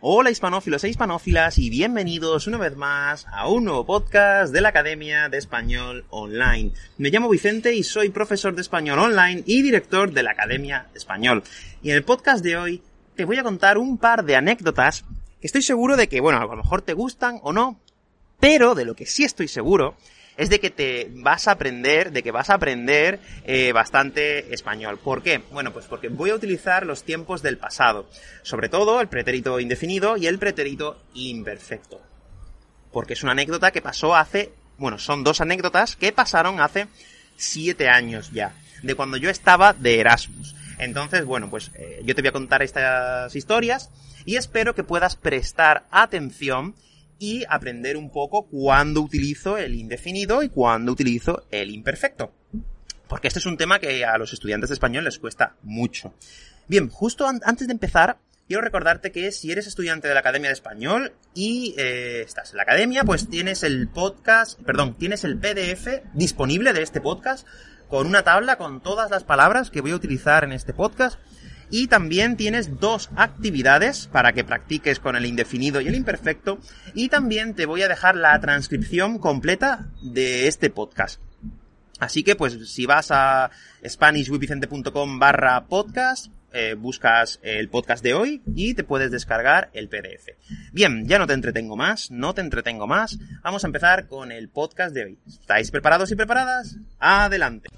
Hola hispanófilos e hispanófilas y bienvenidos una vez más a un nuevo podcast de la Academia de Español Online. Me llamo Vicente y soy profesor de español online y director de la Academia de Español. Y en el podcast de hoy te voy a contar un par de anécdotas que estoy seguro de que, bueno, a lo mejor te gustan o no, pero de lo que sí estoy seguro es de que te vas a aprender, de que vas a aprender eh, bastante español. ¿Por qué? Bueno, pues porque voy a utilizar los tiempos del pasado, sobre todo el pretérito indefinido y el pretérito imperfecto. Porque es una anécdota que pasó hace, bueno, son dos anécdotas que pasaron hace siete años ya, de cuando yo estaba de Erasmus. Entonces, bueno, pues eh, yo te voy a contar estas historias y espero que puedas prestar atención y aprender un poco cuándo utilizo el indefinido y cuándo utilizo el imperfecto. Porque este es un tema que a los estudiantes de español les cuesta mucho. Bien, justo antes de empezar, quiero recordarte que si eres estudiante de la Academia de Español y eh, estás en la Academia, pues tienes el podcast, perdón, tienes el PDF disponible de este podcast con una tabla con todas las palabras que voy a utilizar en este podcast y también tienes dos actividades para que practiques con el indefinido y el imperfecto y también te voy a dejar la transcripción completa de este podcast. Así que pues si vas a SpanishWithVicente.com barra podcast, eh, buscas el podcast de hoy y te puedes descargar el PDF. Bien, ya no te entretengo más, no te entretengo más. Vamos a empezar con el podcast de hoy. ¿Estáis preparados y preparadas? Adelante.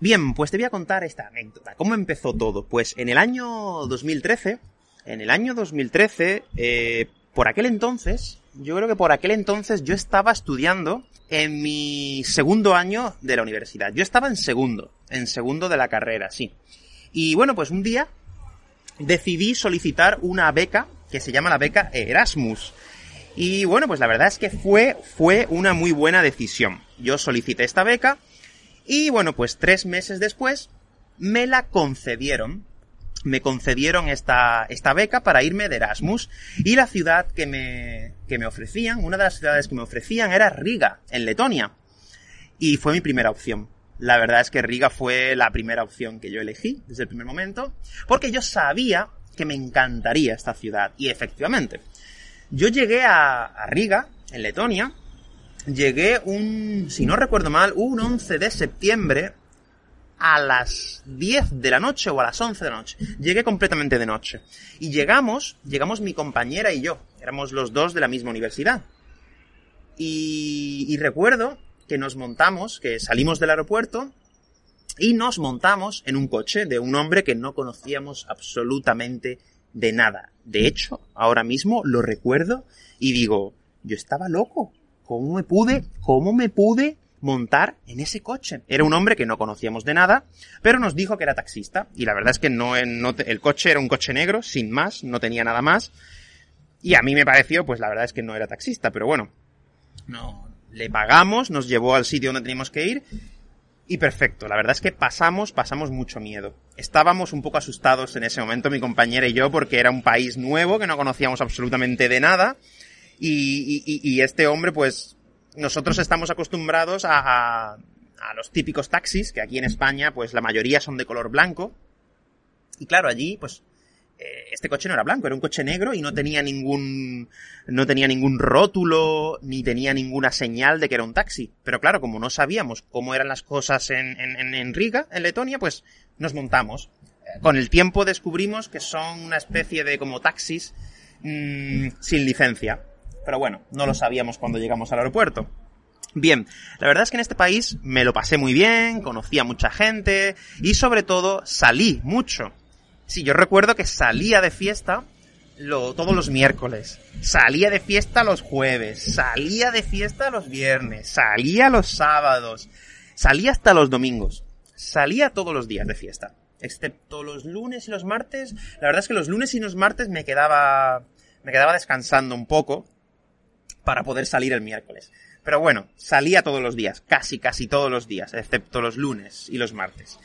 Bien, pues te voy a contar esta anécdota. ¿Cómo empezó todo? Pues en el año 2013, en el año 2013, eh, por aquel entonces, yo creo que por aquel entonces yo estaba estudiando en mi segundo año de la universidad. Yo estaba en segundo, en segundo de la carrera, sí. Y bueno, pues un día decidí solicitar una beca que se llama la beca Erasmus. Y bueno, pues la verdad es que fue, fue una muy buena decisión. Yo solicité esta beca y bueno, pues tres meses después me la concedieron. Me concedieron esta, esta beca para irme de Erasmus. Y la ciudad que me, que me ofrecían, una de las ciudades que me ofrecían era Riga, en Letonia. Y fue mi primera opción. La verdad es que Riga fue la primera opción que yo elegí desde el primer momento, porque yo sabía que me encantaría esta ciudad. Y efectivamente, yo llegué a, a Riga, en Letonia, llegué un, si no recuerdo mal, un 11 de septiembre a las 10 de la noche o a las 11 de la noche. Llegué completamente de noche. Y llegamos, llegamos mi compañera y yo. Éramos los dos de la misma universidad. Y, y recuerdo que nos montamos, que salimos del aeropuerto y nos montamos en un coche de un hombre que no conocíamos absolutamente de nada. De hecho, ahora mismo lo recuerdo y digo, yo estaba loco. ¿Cómo me pude, cómo me pude montar en ese coche? Era un hombre que no conocíamos de nada, pero nos dijo que era taxista. Y la verdad es que no, el coche era un coche negro, sin más, no tenía nada más. Y a mí me pareció, pues la verdad es que no era taxista, pero bueno. No, le pagamos, nos llevó al sitio donde teníamos que ir. Y perfecto, la verdad es que pasamos, pasamos mucho miedo. Estábamos un poco asustados en ese momento, mi compañera y yo, porque era un país nuevo que no conocíamos absolutamente de nada y, y, y este hombre, pues, nosotros estamos acostumbrados a, a, a, los típicos taxis, que aquí en España, pues la mayoría son de color blanco. Y claro, allí, pues, eh, este coche no era blanco, era un coche negro y no tenía ningún, no tenía ningún rótulo, ni tenía ninguna señal de que era un taxi. Pero claro, como no sabíamos cómo eran las cosas en, en, en Riga, en Letonia, pues nos montamos. Con el tiempo descubrimos que son una especie de como taxis mmm, sin licencia pero bueno, no lo sabíamos cuando llegamos al aeropuerto. Bien, la verdad es que en este país me lo pasé muy bien, conocí a mucha gente y sobre todo salí mucho. Sí, yo recuerdo que salía de fiesta todos los miércoles, salía de fiesta los jueves, salía de fiesta los viernes, salía los sábados, salía hasta los domingos, salía todos los días de fiesta, excepto los lunes y los martes. La verdad es que los lunes y los martes me quedaba, me quedaba descansando un poco para poder salir el miércoles. Pero bueno, salía todos los días, casi, casi todos los días, excepto los lunes y los martes.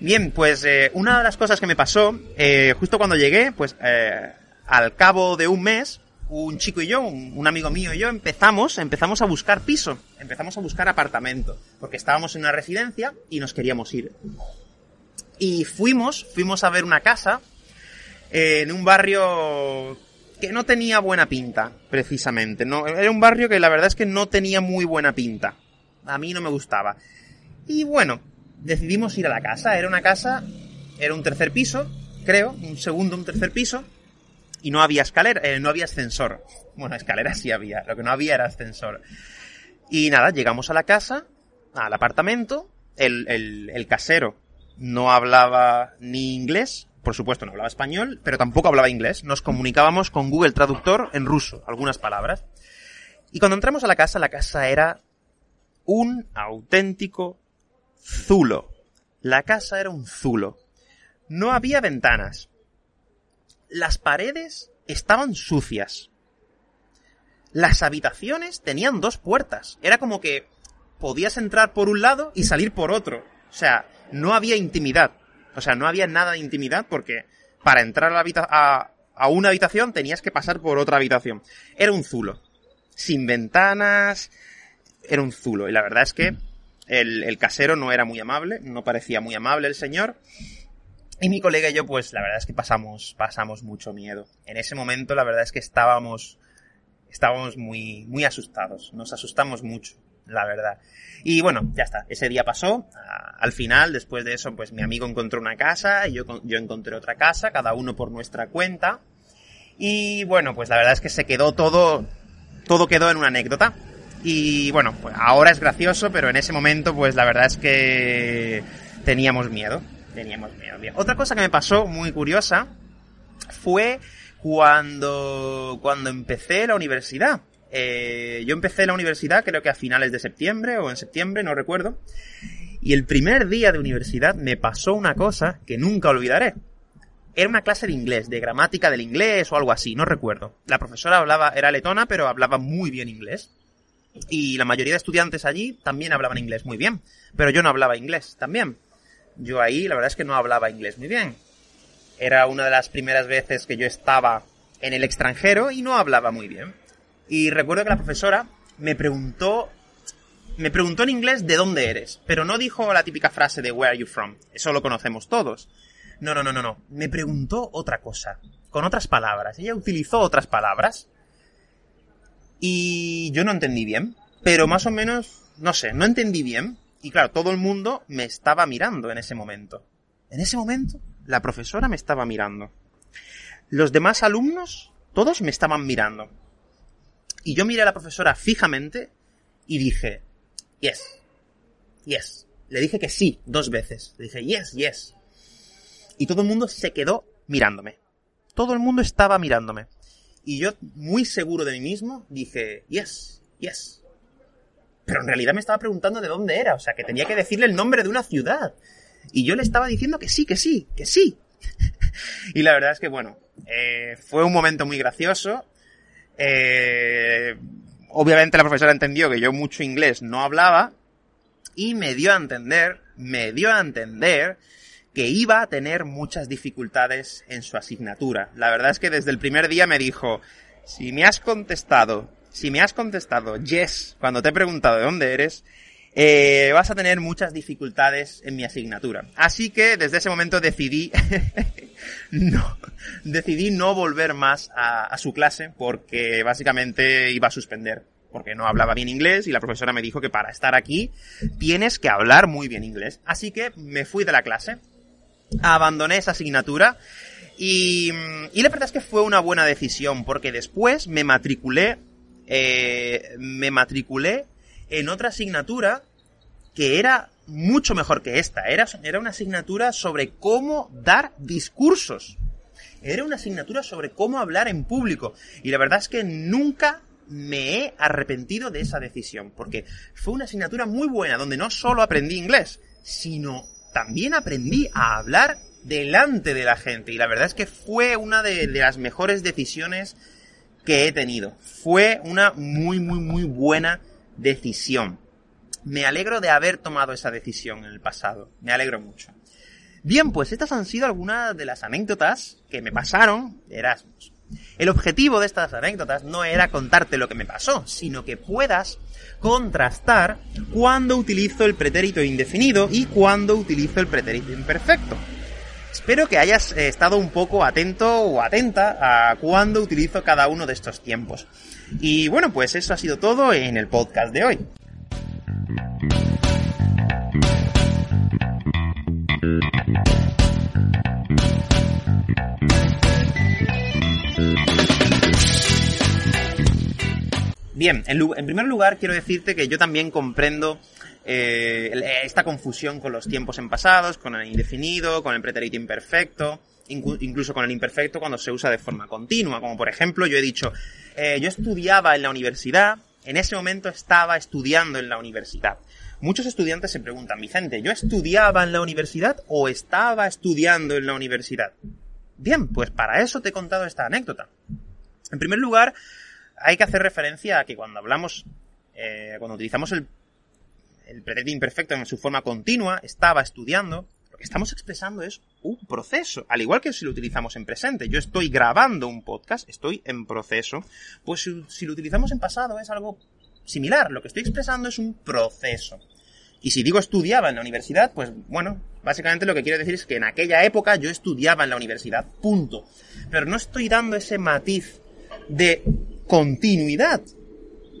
Bien, pues eh, una de las cosas que me pasó, eh, justo cuando llegué, pues eh, al cabo de un mes, un chico y yo, un, amigo mío y yo, empezamos, empezamos a buscar piso, empezamos a buscar apartamento, porque estábamos en una residencia y nos queríamos ir. Y fuimos, fuimos a ver una casa en un barrio que no tenía buena pinta, precisamente. No, era un barrio que la verdad es que no tenía muy buena pinta. A mí no me gustaba. Y bueno, decidimos ir a la casa. Era una casa, era un tercer piso, creo, un segundo, un tercer piso y no había escalera, eh, no había ascensor. Bueno, escalera sí había, lo que no había era ascensor. Y nada, llegamos a la casa, al apartamento, el, el, el casero no hablaba ni inglés, por supuesto no hablaba español, pero tampoco hablaba inglés. Nos comunicábamos con Google Traductor en ruso, algunas palabras. Y cuando entramos a la casa, la casa era un auténtico zulo. La casa era un zulo. No había ventanas las paredes estaban sucias. Las habitaciones tenían dos puertas. Era como que podías entrar por un lado y salir por otro. O sea, no había intimidad. O sea, no había nada de intimidad porque para entrar a, a, una habitación tenías que pasar por otra habitación. Era un zulo. Sin ventanas. Era un zulo. Y la verdad es que el, el casero no era muy amable. No parecía muy amable el señor. Y mi colega y yo, pues la verdad es que pasamos, pasamos mucho miedo. En ese momento, la verdad es que estábamos, estábamos muy, muy asustados. Nos asustamos mucho, la verdad. Y bueno, ya está. Ese día pasó. Al final, después de eso, pues mi amigo encontró una casa y yo, yo encontré otra casa, cada uno por nuestra cuenta. Y bueno, pues la verdad es que se quedó todo, todo quedó en una anécdota. Y bueno, pues ahora es gracioso, pero en ese momento, pues la verdad es que teníamos miedo teníamos miedo. Otra cosa que me pasó muy curiosa fue cuando, cuando empecé la universidad. Eh, yo empecé la universidad creo que a finales de septiembre o en septiembre, no recuerdo. Y el primer día de universidad me pasó una cosa que nunca olvidaré. Era una clase de inglés, de gramática del inglés o algo así, no recuerdo. La profesora hablaba, era letona, pero hablaba muy bien inglés. Y la mayoría de estudiantes allí también hablaban inglés muy bien. Pero yo no hablaba inglés también. Yo ahí, la verdad es que no hablaba inglés muy bien. Era una de las primeras veces que yo estaba en el extranjero y no hablaba muy bien. Y recuerdo que la profesora me preguntó, me preguntó en inglés de dónde eres, pero no dijo la típica frase de where are you from. Eso lo conocemos todos. No, no, no, no, no. Me preguntó otra cosa, con otras palabras. Ella utilizó otras palabras y yo no entendí bien, pero más o menos, no sé, no entendí bien, y claro, todo el mundo me estaba mirando en ese momento. En ese momento, la profesora me estaba mirando. Los demás alumnos, todos me estaban mirando. Y yo miré a la profesora fijamente y dije, yes, yes. Le dije que sí dos veces. Le dije, yes, yes. Y todo el mundo se quedó mirándome. Todo el mundo estaba mirándome. Y yo, muy seguro de mí mismo, dije, yes, yes, pero en realidad me estaba preguntando de dónde era, o sea, que tenía que decirle el nombre de una ciudad. Y yo le estaba diciendo que sí, que sí, que sí. y la verdad es que, bueno, eh, fue un momento muy gracioso. Eh, obviamente la profesora entendió que yo mucho inglés no hablaba y me dio a entender, me dio a entender que iba a tener muchas dificultades en su asignatura. La verdad es que desde el primer día me dijo, si me has contestado si me has contestado yes cuando te he preguntado de dónde eres, eh, vas a tener muchas dificultades en mi asignatura. Así que desde ese momento decidí no, decidí no volver más a, su clase porque básicamente iba a suspender. Porque no hablaba bien inglés y la profesora me dijo que para estar aquí tienes que hablar muy bien inglés. Así que me fui de la clase, abandoné esa asignatura y, y la verdad es que fue una buena decisión porque después me matriculé eh, me matriculé en otra asignatura que era mucho mejor que esta. Era, era una asignatura sobre cómo dar discursos. Era una asignatura sobre cómo hablar en público. Y la verdad es que nunca me he arrepentido de esa decisión, porque fue una asignatura muy buena, donde no solo aprendí inglés, sino también aprendí a hablar delante de la gente. Y la verdad es que fue una de, las mejores decisiones que he tenido. Fue una muy, muy, muy buena decisión. Me alegro de haber tomado esa decisión en el pasado. Me alegro mucho. Bien, pues estas han sido algunas de las anécdotas que me pasaron de Erasmus. El objetivo de estas anécdotas no era contarte lo que me pasó, sino que puedas contrastar cuando utilizo el pretérito indefinido y cuando utilizo el pretérito imperfecto. Espero que hayas eh, estado un poco atento o atenta a cuándo utilizo cada uno de estos tiempos. Y bueno, pues eso ha sido todo en el podcast de hoy. Bien, en, primer lugar quiero decirte que yo también comprendo eh, esta confusión con los tiempos en pasados, con el indefinido, con el pretérito imperfecto, incluso con el imperfecto cuando se usa de forma continua, como por ejemplo yo he dicho, eh, yo estudiaba en la universidad, en ese momento estaba estudiando en la universidad. Muchos estudiantes se preguntan, Vicente, ¿yo estudiaba en la universidad o estaba estudiando en la universidad? Bien, pues para eso te he contado esta anécdota. En primer lugar, hay que hacer referencia a que cuando hablamos, eh, cuando utilizamos el, el pretérito imperfecto en su forma continua, estaba estudiando, estamos expresando es un proceso, al igual que si lo utilizamos en presente. Yo estoy grabando un podcast, estoy en proceso, pues si, si lo utilizamos en pasado es algo similar, lo que estoy expresando es un proceso. Y si digo estudiaba en la universidad, pues bueno, básicamente lo que quiero decir es que en aquella época yo estudiaba en la universidad, punto. Pero no estoy dando ese matiz de continuidad,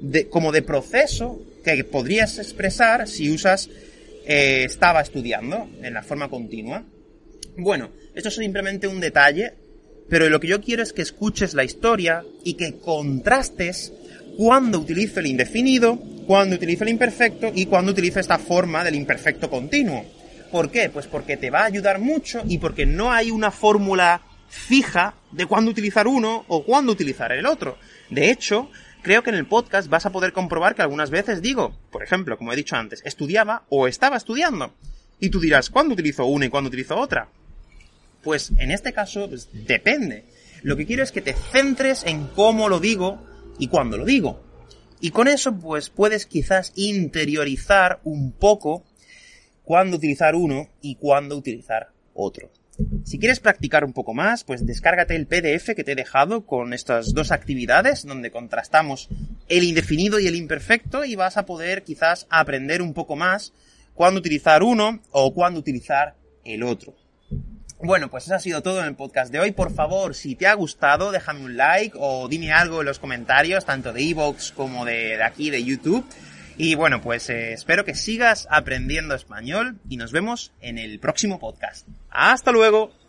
de, como de proceso que podrías expresar si usas eh, estaba estudiando en la forma continua. Bueno, esto es simplemente un detalle, pero lo que yo quiero es que escuches la historia y que contrastes cuando utilizo el indefinido, cuando utilizo el imperfecto y cuando utilizo esta forma del imperfecto continuo. ¿Por qué? Pues porque te va a ayudar mucho y porque no hay una fórmula fija de cuándo utilizar uno o cuándo utilizar el otro. De hecho, creo que en el podcast vas a poder comprobar que algunas veces digo, por ejemplo, como he dicho antes, estudiaba o estaba estudiando. Y tú dirás, ¿cuándo utilizo una y cuándo utilizo otra? Pues en este caso, pues, depende. Lo que quiero es que te centres en cómo lo digo y cuándo lo digo. Y con eso, pues puedes quizás interiorizar un poco cuándo utilizar uno y cuándo utilizar otro. Si quieres practicar un poco más, pues descárgate el PDF que te he dejado con estas dos actividades donde contrastamos el indefinido y el imperfecto y vas a poder quizás aprender un poco más cuándo utilizar uno o cuándo utilizar el otro. Bueno, pues eso ha sido todo en el podcast de hoy. Por favor, si te ha gustado, déjame un like o dime algo en los comentarios, tanto de Evox como de, aquí, de YouTube. Y bueno, pues eh, espero que sigas aprendiendo español y nos vemos en el próximo podcast. ¡Hasta luego!